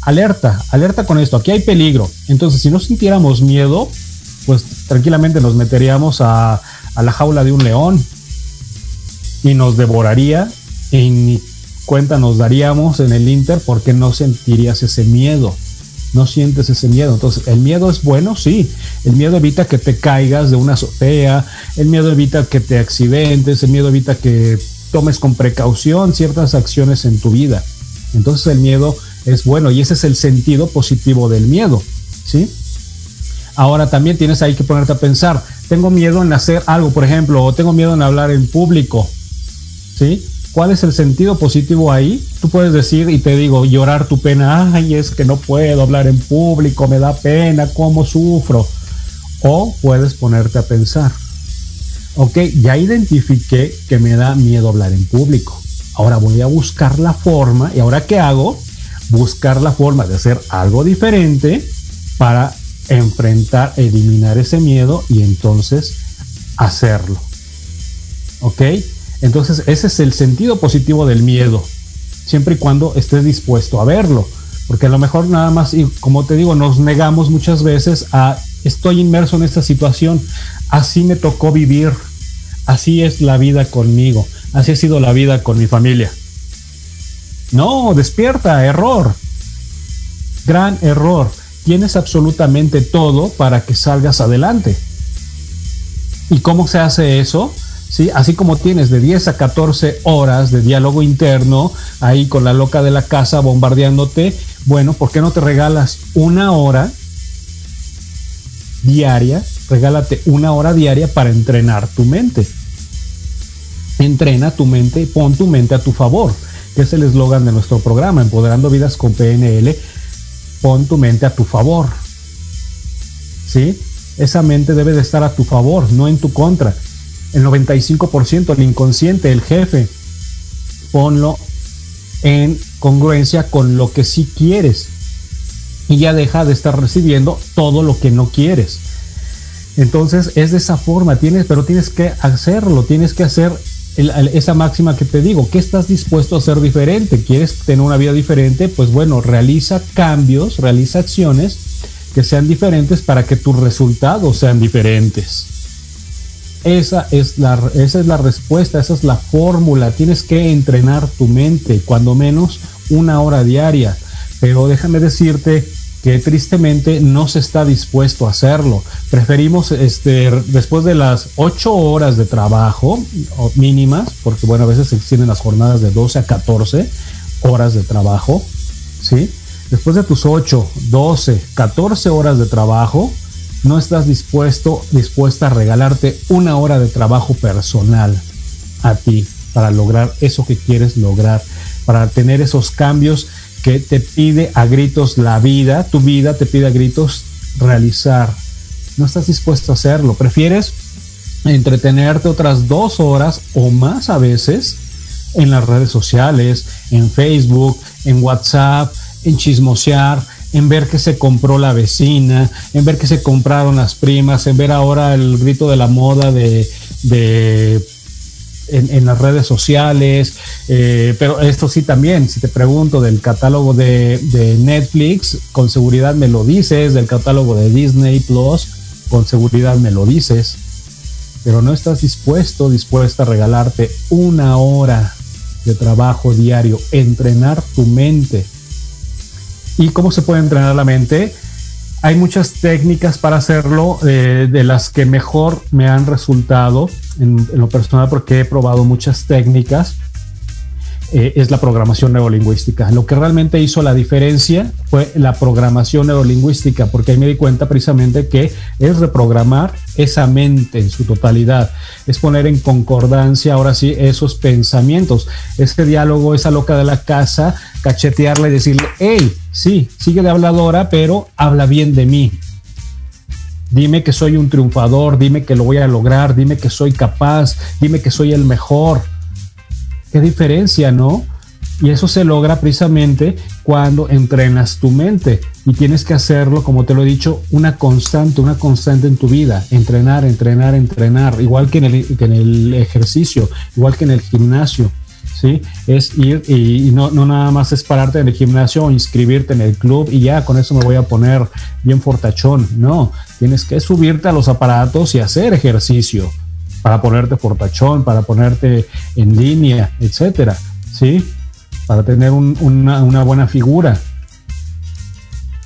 alerta, alerta con esto, aquí hay peligro. Entonces, si no sintiéramos miedo, pues tranquilamente nos meteríamos a, la jaula de un león y nos devoraría ni cuenta nos daríamos en el Inter porque no sentirías ese miedo. No sientes ese miedo. Entonces, ¿el miedo es bueno? Sí. El miedo evita que te caigas de una azotea, el miedo evita que te accidentes, el miedo evita que tomes con precaución ciertas acciones en tu vida. Entonces el miedo es bueno y ese es el sentido positivo del miedo, ¿sí? Ahora también tienes ahí que ponerte a pensar, tengo miedo en hacer algo, por ejemplo, o tengo miedo en hablar en público, ¿sí? ¿Cuál es el sentido positivo ahí? Tú puedes decir y te digo, llorar tu pena, ay, es que no puedo hablar en público, me da pena, cómo sufro. O puedes ponerte a pensar, ok, ya identifiqué que me da miedo hablar en público. Ahora voy a buscar la forma, y ahora qué hago? Buscar la forma de hacer algo diferente para enfrentar, eliminar ese miedo y entonces hacerlo. ¿Ok? Entonces, ese es el sentido positivo del miedo, siempre y cuando estés dispuesto a verlo. Porque a lo mejor nada más, y como te digo, nos negamos muchas veces a, estoy inmerso en esta situación, así me tocó vivir, así es la vida conmigo, así ha sido la vida con mi familia. No, despierta, error. Gran error. Tienes absolutamente todo para que salgas adelante. ¿Y cómo se hace eso? ¿Sí? Así como tienes de 10 a 14 horas de diálogo interno ahí con la loca de la casa bombardeándote, bueno, ¿por qué no te regalas una hora diaria? Regálate una hora diaria para entrenar tu mente. Entrena tu mente, pon tu mente a tu favor, que es el eslogan de nuestro programa, Empoderando Vidas con PNL. Pon tu mente a tu favor. ¿Sí? Esa mente debe de estar a tu favor, no en tu contra el 95% el inconsciente, el jefe. Ponlo en congruencia con lo que sí quieres. Y ya deja de estar recibiendo todo lo que no quieres. Entonces es de esa forma, tienes, pero tienes que hacerlo, tienes que hacer esa máxima que te digo, ¿qué estás dispuesto a hacer diferente? ¿Quieres tener una vida diferente? Pues bueno, realiza cambios, realiza acciones que sean diferentes para que tus resultados sean diferentes. Esa es, la, esa es la respuesta, esa es la fórmula. Tienes que entrenar tu mente, cuando menos una hora diaria. Pero déjame decirte que tristemente no se está dispuesto a hacerlo. Preferimos, este, después de las ocho horas de trabajo mínimas, porque bueno, a veces se extienden las jornadas de 12 a 14 horas de trabajo, ¿sí? Después de tus 8, 12, 14 horas de trabajo, no estás dispuesto, dispuesta a regalarte una hora de trabajo personal a ti para lograr eso que quieres lograr, para tener esos cambios que te pide a gritos la vida, tu vida te pide a gritos realizar. No estás dispuesto a hacerlo. Prefieres entretenerte otras dos horas o más a veces en las redes sociales, en Facebook, en WhatsApp, en chismosear, en ver que se compró la vecina, en ver que se compraron las primas, en ver ahora el grito de la moda de, de en, las redes sociales, eh, pero esto sí también, si te pregunto del catálogo de, de, Netflix, con seguridad me lo dices, del catálogo de Disney Plus, con seguridad me lo dices, pero no estás dispuesto, dispuesta a regalarte una hora de trabajo diario, entrenar tu mente. ¿Y cómo se puede entrenar la mente? Hay muchas técnicas para hacerlo, eh, de las que mejor me han resultado en, lo personal porque he probado muchas técnicas. Eh, es la programación neurolingüística. Lo que realmente hizo la diferencia fue la programación neurolingüística, porque ahí me di cuenta precisamente que es reprogramar esa mente en su totalidad, es poner en concordancia ahora sí esos pensamientos, ese diálogo, esa loca de la casa, cachetearla y decirle, hey, sí, sigue de habladora, pero habla bien de mí. Dime que soy un triunfador, dime que lo voy a lograr, dime que soy capaz, dime que soy el mejor. Qué diferencia, ¿no? Y eso se logra precisamente cuando entrenas tu mente y tienes que hacerlo, como te lo he dicho, una constante, una constante en tu vida. Entrenar, entrenar, entrenar, igual que en el, que en el ejercicio, igual que en el gimnasio. ¿Sí? Es ir y, no, no, nada más es pararte en el gimnasio o inscribirte en el club y ya con eso me voy a poner bien fortachón. No, tienes que subirte a los aparatos y hacer ejercicio para ponerte fortachón, para ponerte en línea, etcétera, ¿sí? Para tener una, una buena figura.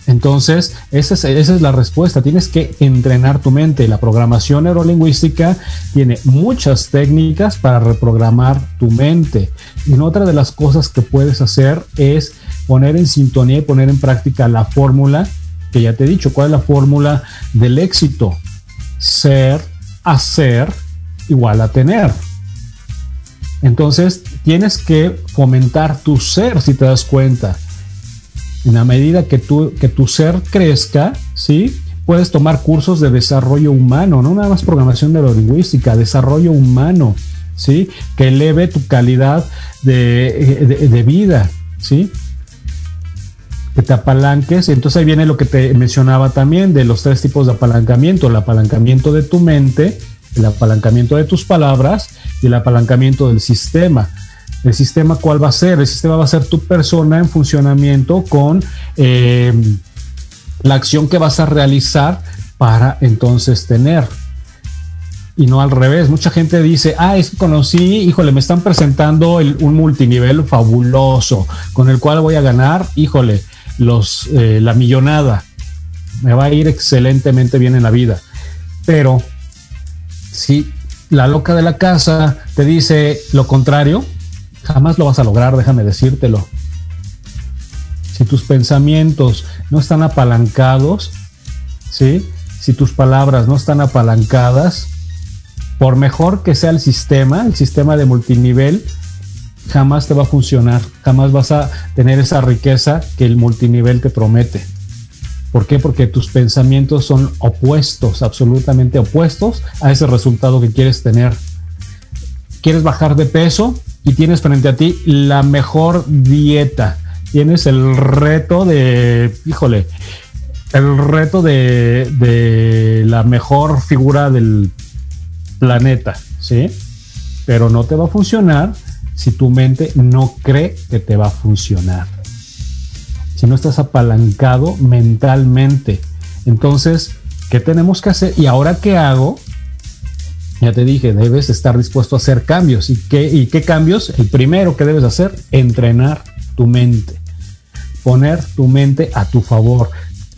Entonces, esa es, la respuesta. Tienes que entrenar tu mente. La programación neurolingüística tiene muchas técnicas para reprogramar tu mente. Y otra de las cosas que puedes hacer es poner en sintonía y poner en práctica la fórmula que ya te he dicho. ¿Cuál es la fórmula del éxito? Ser, hacer, igual a tener. Entonces, tienes que fomentar tu ser si te das cuenta en la medida que tu, que tu ser crezca, ¿sí? Puedes tomar cursos de desarrollo humano, no nada más programación neurolingüística, desarrollo humano, ¿sí? Que eleve tu calidad de, de vida, ¿sí? que te apalanques. Entonces ahí viene lo que te mencionaba también de los tres tipos de apalancamiento, el apalancamiento de tu mente, el apalancamiento de tus palabras y el apalancamiento del sistema. El sistema, ¿cuál va a ser? El sistema va a ser tu persona en funcionamiento con eh, la acción que vas a realizar para entonces tener. Y no al revés. Mucha gente dice, ah, es que conocí, híjole, me están presentando un multinivel fabuloso con el cual voy a ganar, híjole, los, eh, la millonada. Me va a ir excelentemente bien en la vida. Pero si la loca de la casa te dice lo contrario, Jamás lo vas a lograr, déjame decírtelo. Si tus pensamientos no están apalancados, ¿sí? si tus palabras no están apalancadas, por mejor que sea el sistema, el sistema de multinivel, jamás te va a funcionar, jamás vas a tener esa riqueza que el multinivel te promete. ¿Por qué? Porque tus pensamientos son opuestos, absolutamente opuestos a ese resultado que quieres tener. ¿Quieres bajar de peso? Y tienes frente a ti la mejor dieta. Tienes el reto de, híjole, el reto de, la mejor figura del planeta, ¿sí? Pero no te va a funcionar si tu mente no cree que te va a funcionar. Si no estás apalancado mentalmente. Entonces, ¿qué tenemos que hacer? ¿Y ahora qué hago? Ya te dije, debes estar dispuesto a hacer cambios. ¿Y qué, ¿Y qué cambios? El primero que debes hacer, entrenar tu mente. Poner tu mente a tu favor.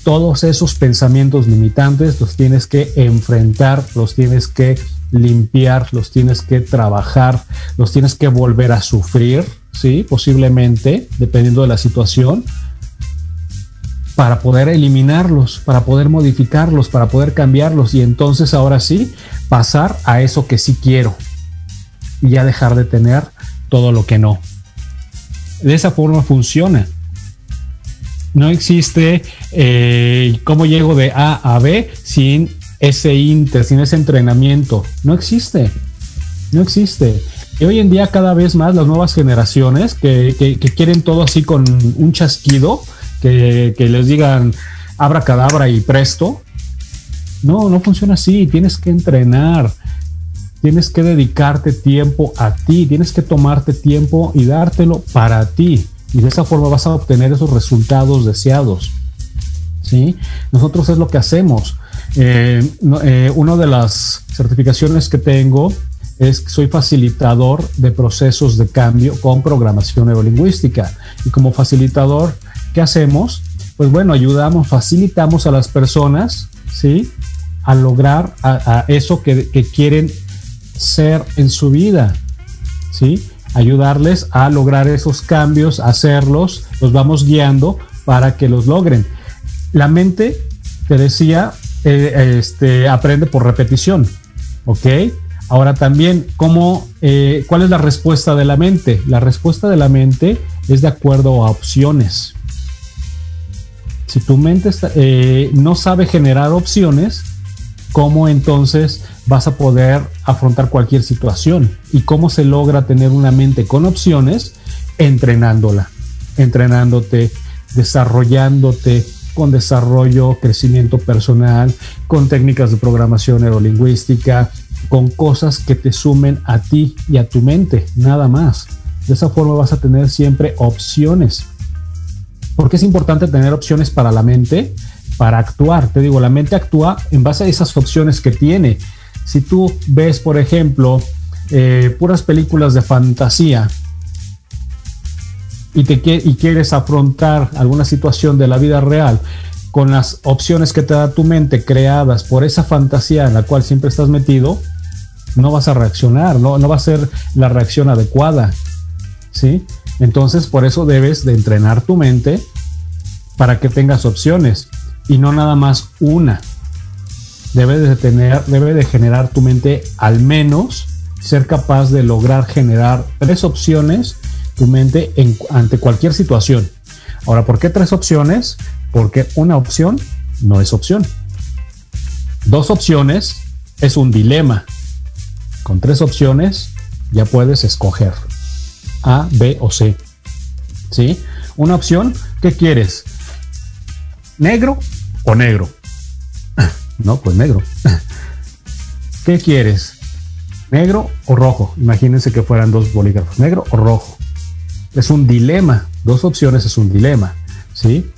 todos esos pensamientos limitantes los tienes que enfrentar, los tienes que limpiar, los tienes que trabajar, los tienes que volver a sufrir, ¿sí? Posiblemente, dependiendo de la situación, para poder eliminarlos, para poder modificarlos, para poder cambiarlos y entonces ahora sí pasar a eso que sí quiero y ya dejar de tener todo lo que no. De esa forma funciona. No existe eh, cómo llego de A a B sin ese inter, sin ese entrenamiento. No existe. No existe. Y hoy en día cada vez más las nuevas generaciones que, que quieren todo así con un chasquido, que, les digan abra cadabra y presto. No, no funciona así. Tienes que entrenar. Tienes que dedicarte tiempo a ti. Tienes que tomarte tiempo y dártelo para ti. Y de esa forma vas a obtener esos resultados deseados. ¿Sí? Nosotros es lo que hacemos. Eh, eh, una de las certificaciones que tengo es que soy facilitador de procesos de cambio con programación neurolingüística. Y como facilitador ¿Qué hacemos? Pues bueno, ayudamos, facilitamos a las personas, ¿sí? A lograr eso que, quieren ser en su vida, ¿sí? Ayudarles a lograr esos cambios, hacerlos, los vamos guiando para que los logren. La mente, te decía, eh, este, aprende por repetición, ¿ok? Ahora también, ¿cómo, eh, ¿cuál es la respuesta de la mente? La respuesta de la mente es de acuerdo a opciones. Si tu mente eh, no sabe generar opciones, ¿cómo entonces vas a poder afrontar cualquier situación? ¿Y cómo se logra tener una mente con opciones? Entrenándola, entrenándote, desarrollándote con desarrollo, crecimiento personal, con técnicas de programación neurolingüística, con cosas que te sumen a ti y a tu mente, nada más. De esa forma vas a tener siempre opciones porque es importante tener opciones para la mente, para actuar. Te digo, la mente actúa en base a esas opciones que tiene. Si tú ves, por ejemplo, eh, puras películas de fantasía y, te, y quieres afrontar alguna situación de la vida real con las opciones que te da tu mente creadas por esa fantasía en la cual siempre estás metido, no vas a reaccionar, no, no va a ser la reacción adecuada. ¿Sí? Entonces, por eso debes de entrenar tu mente para que tengas opciones y no nada más una. Debe de tener, debe de generar tu mente al menos ser capaz de lograr generar tres opciones tu mente ante cualquier situación. Ahora, ¿por qué tres opciones? Porque una opción no es opción. Dos opciones es un dilema. Con tres opciones ya puedes escoger. A, B o C. ¿Sí? Una opción, ¿qué quieres? ¿Negro o negro? No, pues negro. ¿Qué quieres? ¿Negro o rojo? Imagínense que fueran dos bolígrafos, negro o rojo. Es un dilema, dos opciones es un dilema, ¿sí?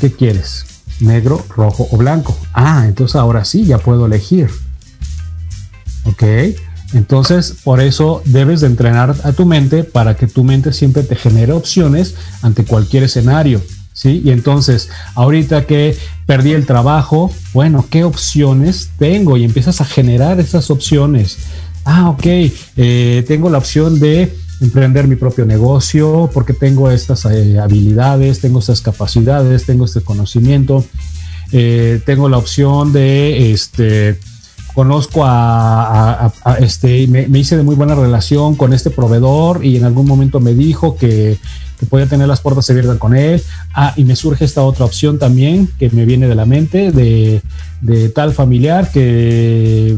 ¿Qué quieres? ¿Negro, rojo o blanco? Ah, entonces ahora sí, ya puedo elegir. ¿Ok? Entonces, por eso debes de entrenar a tu mente para que tu mente siempre te genere opciones ante cualquier escenario. ¿Sí? Y entonces, ahorita que perdí el trabajo, bueno, ¿qué opciones tengo? Y empiezas a generar esas opciones. Ah, ok, eh, tengo la opción de emprender mi propio negocio porque tengo estas eh, habilidades, tengo estas capacidades, tengo este conocimiento, eh, tengo la opción de este conozco a, este, me, hice de muy buena relación con este proveedor y en algún momento me dijo que, podía tener las puertas abiertas con él. Ah, y me surge esta otra opción también que me viene de la mente de, tal familiar que,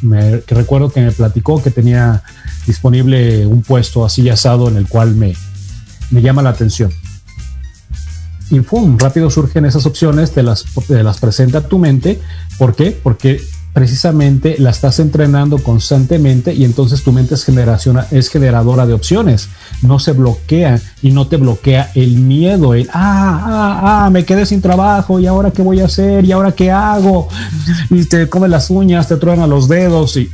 me, recuerdo que me platicó que tenía disponible un puesto así asado en el cual me, me llama la atención. Y ¡pum! rápido surgen esas opciones, te las, te las presenta tu mente. ¿Por qué? Porque precisamente la estás entrenando constantemente y entonces tu mente es, es generadora de opciones. No se bloquea y no te bloquea el miedo, el, ah, ah, ah, me quedé sin trabajo y ahora qué voy a hacer y ahora qué hago. Y te come las uñas, te truenan los dedos y...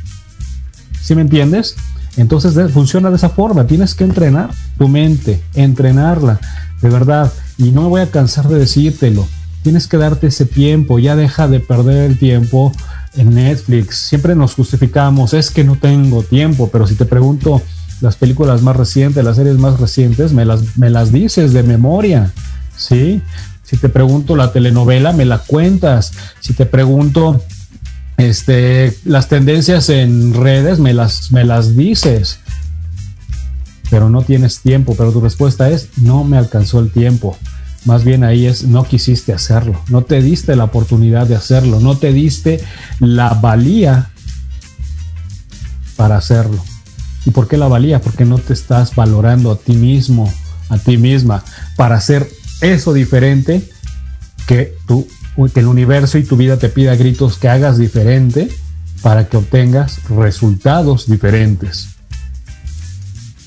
¿Sí me entiendes? Entonces funciona de esa forma. Tienes que entrenar tu mente, entrenarla, de verdad. Y no me voy a cansar de decírtelo Tienes que darte ese tiempo, ya deja de perder el tiempo en Netflix. Siempre nos justificamos, es que no tengo tiempo, pero si te pregunto las películas más recientes, las series más recientes, me las, me las dices de memoria, ¿sí? Si te pregunto la telenovela, me la cuentas. Si te pregunto este, las tendencias en redes, me las, me las dices. Pero no tienes tiempo, pero tu respuesta es, no me alcanzó el tiempo. Más bien ahí es, no quisiste hacerlo, no te diste la oportunidad de hacerlo, no te diste la valía para hacerlo. ¿Y por qué la valía? Porque no te estás valorando a ti mismo, a ti misma, para hacer eso diferente que, tú, que el universo y tu vida te pida gritos que hagas diferente para que obtengas resultados diferentes.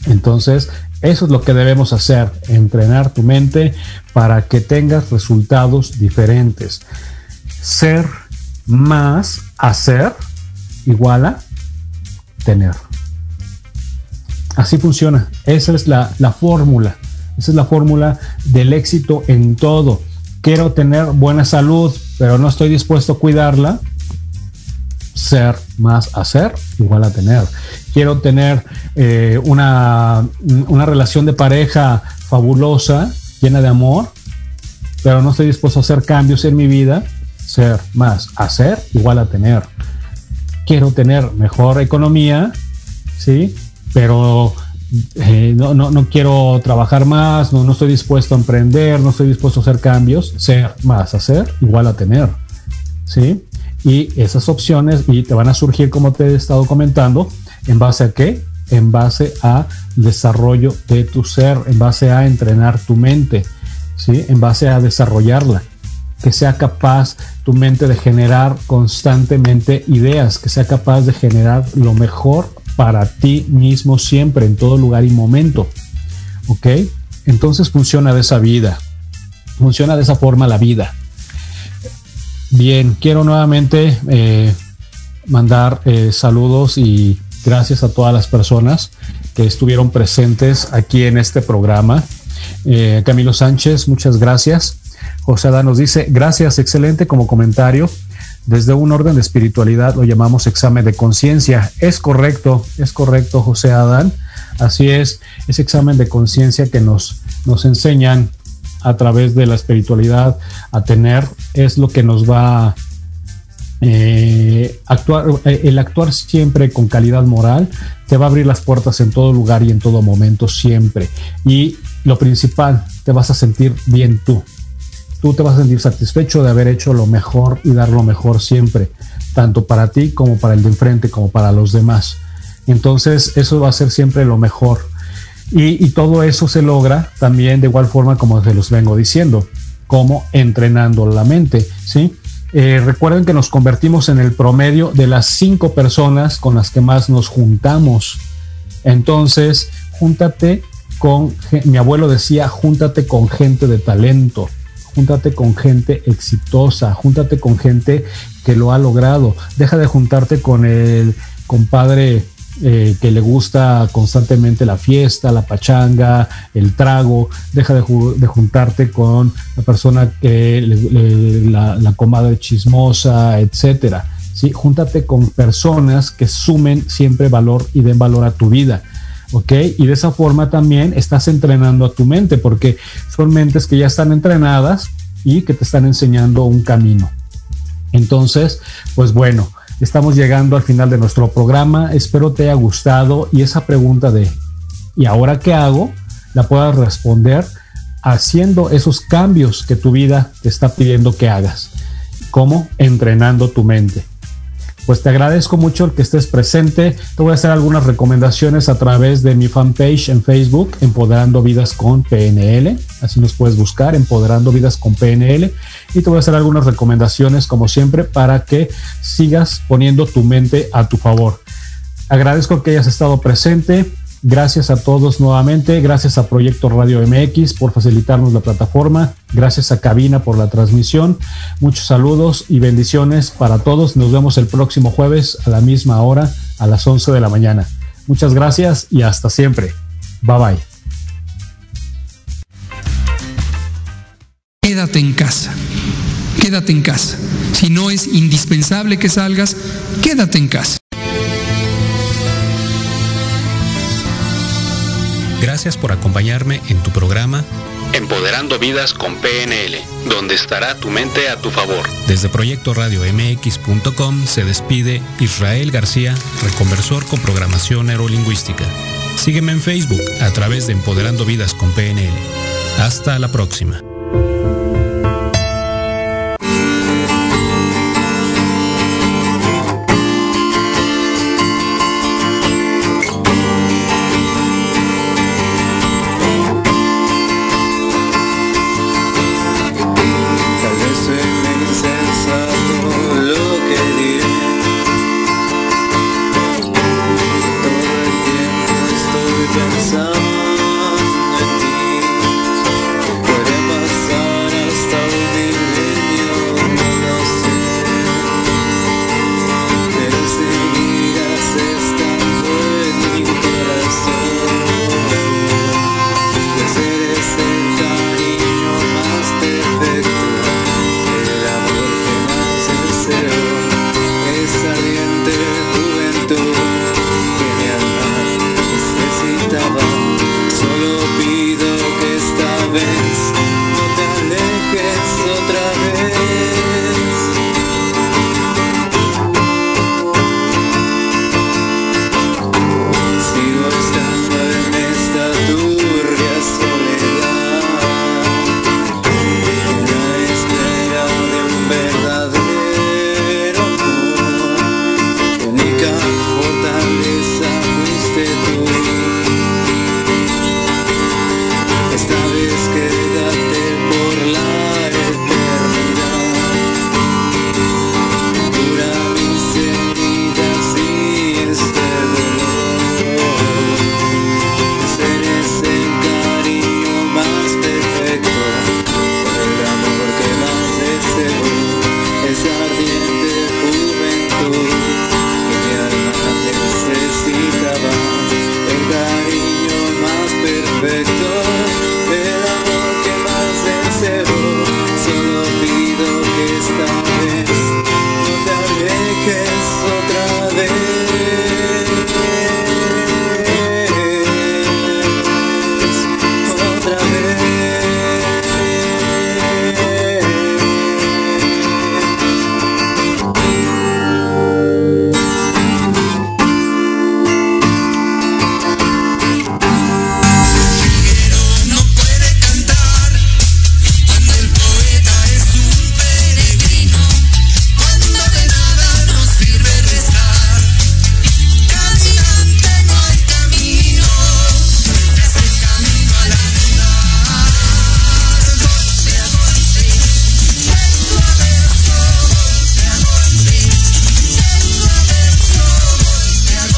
Entonces, eso es lo que debemos hacer, entrenar tu mente para que tengas resultados diferentes. Ser más hacer igual a tener. Así funciona. Esa es la, la fórmula. Esa es la fórmula del éxito en todo. Quiero tener buena salud, pero no estoy dispuesto a cuidarla. Ser más hacer igual a tener. Quiero tener eh, una, una relación de pareja fabulosa, llena de amor, pero no estoy dispuesto a hacer cambios en mi vida. Ser más hacer igual a tener. Quiero tener mejor economía, ¿sí? Pero eh, no, no, no, quiero trabajar más, no, no estoy dispuesto a emprender, no estoy dispuesto a hacer cambios, ser más hacer igual a tener, ¿sí? Y esas opciones y te van a surgir, como te he estado comentando, ¿en base a qué? En base a desarrollo de tu ser, en base a entrenar tu mente, ¿sí? En base a desarrollarla, que sea capaz tu mente de generar constantemente ideas, que sea capaz de generar lo mejor para ti mismo siempre, en todo lugar y momento. ¿Ok? Entonces funciona de esa vida. Funciona de esa forma la vida. Bien, quiero nuevamente eh, mandar eh, saludos y gracias a todas las personas que estuvieron presentes aquí en este programa. Eh, Camilo Sánchez, muchas gracias. José Adán nos dice, gracias, excelente como comentario. Desde un orden de espiritualidad lo llamamos examen de conciencia. Es correcto, es correcto, José Adán. Así es, ese examen de conciencia que nos, nos enseñan a través de la espiritualidad a tener es lo que nos va eh, actuar, eh, el actuar siempre con calidad moral te va a abrir las puertas en todo lugar y en todo momento siempre. Y lo principal, te vas a sentir bien tú tú te vas a sentir satisfecho de haber hecho lo mejor y dar lo mejor siempre, tanto para ti como para el de enfrente, como para los demás. Entonces, eso va a ser siempre lo mejor. Y, todo eso se logra también de igual forma como se los vengo diciendo, como entrenando la mente, ¿sí? Eh, recuerden que nos convertimos en el promedio de las cinco personas con las que más nos juntamos. Entonces, júntate con, mi abuelo decía, júntate con gente de talento júntate con gente exitosa, júntate con gente que lo ha logrado, deja de juntarte con el compadre eh, que le gusta constantemente la fiesta, la pachanga, el trago, deja de, juntarte con la persona que la, la, comadre chismosa, etcétera. ¿sí? Júntate con personas que sumen siempre valor y den valor a tu vida. ¿ok? Y de esa forma también estás entrenando a tu mente, porque son mentes que ya están entrenadas y que te están enseñando un camino. Entonces, pues bueno, estamos llegando al final de nuestro programa. Espero te haya gustado y esa pregunta de ¿y ahora qué hago? la puedas responder haciendo esos cambios que tu vida te está pidiendo que hagas, como entrenando tu mente pues te agradezco mucho el que estés presente. Te voy a hacer algunas recomendaciones a través de mi fanpage en Facebook, Empoderando Vidas con PNL. Así nos puedes buscar, Empoderando Vidas con PNL. Y te voy a hacer algunas recomendaciones, como siempre, para que sigas poniendo tu mente a tu favor. Agradezco que hayas estado presente. Gracias a todos nuevamente, gracias a Proyecto Radio MX por facilitarnos la plataforma, gracias a Cabina por la transmisión. Muchos saludos y bendiciones para todos. Nos vemos el próximo jueves a la misma hora, a las 11 de la mañana. Muchas gracias y hasta siempre. Bye bye. Quédate en casa quédate en casa. Si no es indispensable que salgas, quédate en casa. Gracias por acompañarme en tu programa Empoderando Vidas con PNL, donde estará tu mente a tu favor. Desde Proyecto Radio MX.com se despide Israel García, reconversor con programación neurolingüística. Sígueme en Facebook a través de Empoderando Vidas con PNL. Hasta la próxima. otra.